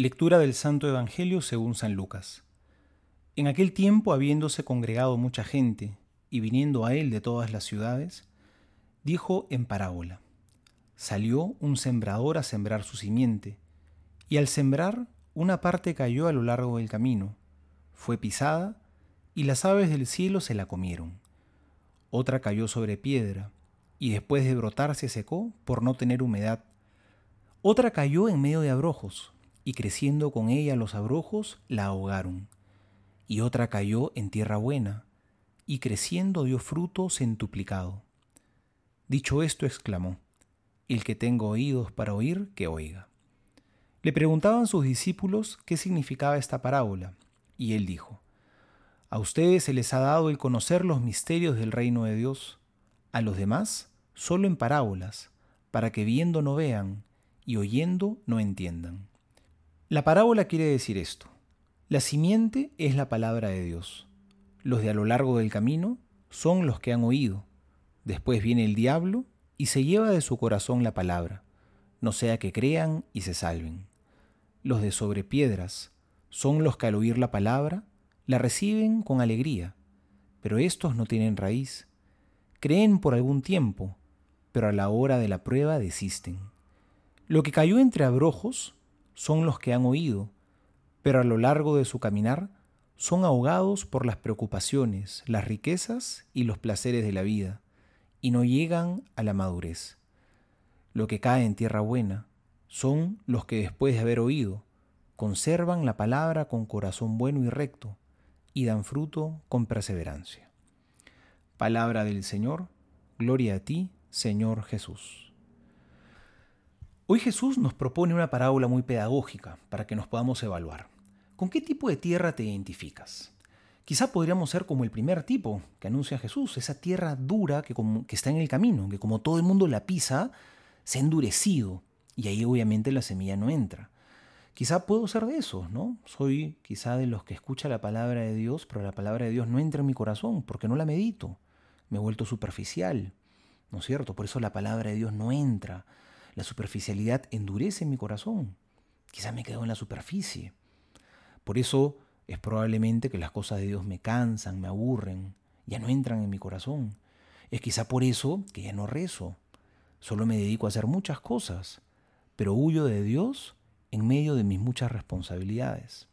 Lectura del Santo Evangelio según San Lucas. En aquel tiempo, habiéndose congregado mucha gente y viniendo a él de todas las ciudades, dijo en parábola, Salió un sembrador a sembrar su simiente, y al sembrar una parte cayó a lo largo del camino, fue pisada, y las aves del cielo se la comieron. Otra cayó sobre piedra, y después de brotar se secó por no tener humedad. Otra cayó en medio de abrojos, y creciendo con ella los abrojos la ahogaron. Y otra cayó en tierra buena, y creciendo dio fruto centuplicado. Dicho esto, exclamó, El que tenga oídos para oír, que oiga. Le preguntaban sus discípulos qué significaba esta parábola, y él dijo, A ustedes se les ha dado el conocer los misterios del reino de Dios, a los demás solo en parábolas, para que viendo no vean y oyendo no entiendan. La parábola quiere decir esto. La simiente es la palabra de Dios. Los de a lo largo del camino son los que han oído. Después viene el diablo y se lleva de su corazón la palabra, no sea que crean y se salven. Los de sobre piedras son los que al oír la palabra la reciben con alegría, pero estos no tienen raíz. Creen por algún tiempo, pero a la hora de la prueba desisten. Lo que cayó entre abrojos son los que han oído, pero a lo largo de su caminar son ahogados por las preocupaciones, las riquezas y los placeres de la vida, y no llegan a la madurez. Lo que cae en tierra buena son los que después de haber oído, conservan la palabra con corazón bueno y recto, y dan fruto con perseverancia. Palabra del Señor, gloria a ti, Señor Jesús. Hoy Jesús nos propone una parábola muy pedagógica para que nos podamos evaluar. ¿Con qué tipo de tierra te identificas? Quizá podríamos ser como el primer tipo que anuncia Jesús, esa tierra dura que, está en el camino, que como todo el mundo la pisa, se ha endurecido y ahí obviamente la semilla no entra. Quizá puedo ser de esos, ¿no? Soy quizá de los que escucha la palabra de Dios, pero la palabra de Dios no entra en mi corazón porque no la medito. Me he vuelto superficial, ¿no es cierto? Por eso la palabra de Dios no entra. La superficialidad endurece mi corazón. Quizá me quedo en la superficie. Por eso es probablemente que las cosas de Dios me cansan, me aburren, ya no entran en mi corazón. Es quizá por eso que ya no rezo. Solo me dedico a hacer muchas cosas, pero huyo de Dios en medio de mis muchas responsabilidades.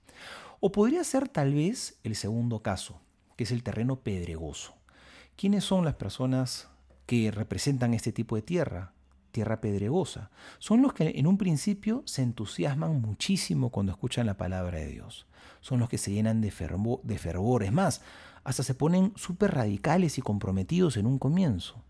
O podría ser tal vez el segundo caso, que es el terreno pedregoso. ¿Quiénes son las personas que representan este tipo de tierra? Tierra pedregosa. Son los que en un principio se entusiasman muchísimo cuando escuchan la palabra de Dios. Son los que se llenan de, fervor, de fervor. más, hasta se ponen súper radicales y comprometidos en un comienzo.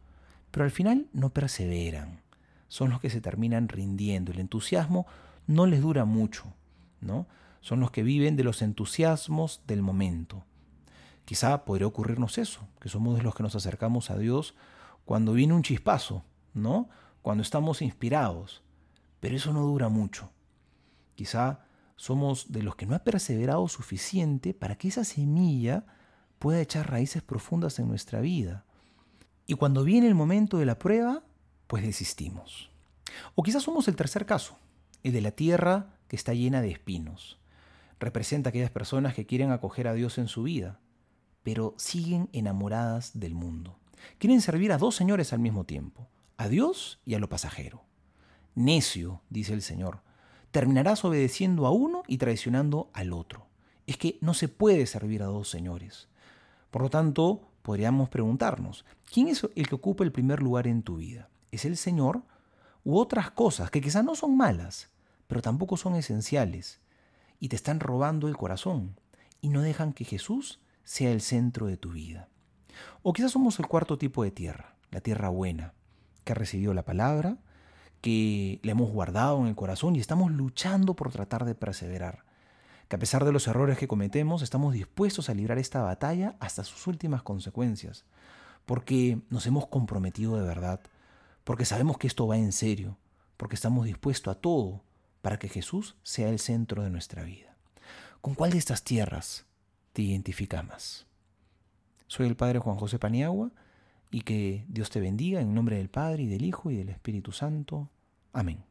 Pero al final no perseveran. Son los que se terminan rindiendo. El entusiasmo no les dura mucho. ¿no? Son los que viven de los entusiasmos del momento. Quizá podría ocurrirnos eso, que somos de los que nos acercamos a Dios cuando viene un chispazo, ¿no? Cuando estamos inspirados, pero eso no dura mucho. Quizá somos de los que no ha perseverado suficiente para que esa semilla pueda echar raíces profundas en nuestra vida. Y cuando viene el momento de la prueba, pues desistimos. O quizás somos el tercer caso, el de la tierra que está llena de espinos. Representa a aquellas personas que quieren acoger a Dios en su vida, pero siguen enamoradas del mundo. Quieren servir a dos señores al mismo tiempo, a Dios y a lo pasajero. Necio, dice el Señor, terminarás obedeciendo a uno y traicionando al otro. Es que no se puede servir a dos señores. Por lo tanto, podríamos preguntarnos, ¿quién es el que ocupa el primer lugar en tu vida? ¿Es el Señor u otras cosas que quizá no son malas, pero tampoco son esenciales y te están robando el corazón y no dejan que Jesús sea el centro de tu vida? O quizás somos el cuarto tipo de tierra, la tierra buena, que ha recibido la palabra, que le hemos guardado en el corazón y estamos luchando por tratar de perseverar. Que a pesar de los errores que cometemos, estamos dispuestos a librar esta batalla hasta sus últimas consecuencias, porque nos hemos comprometido de verdad, porque sabemos que esto va en serio, porque estamos dispuestos a todo para que Jesús sea el centro de nuestra vida. ¿Con cuál de estas tierras te identificas más? Soy el Padre Juan José Paniagua y que Dios te bendiga en nombre del Padre y del Hijo y del Espíritu Santo. Amén.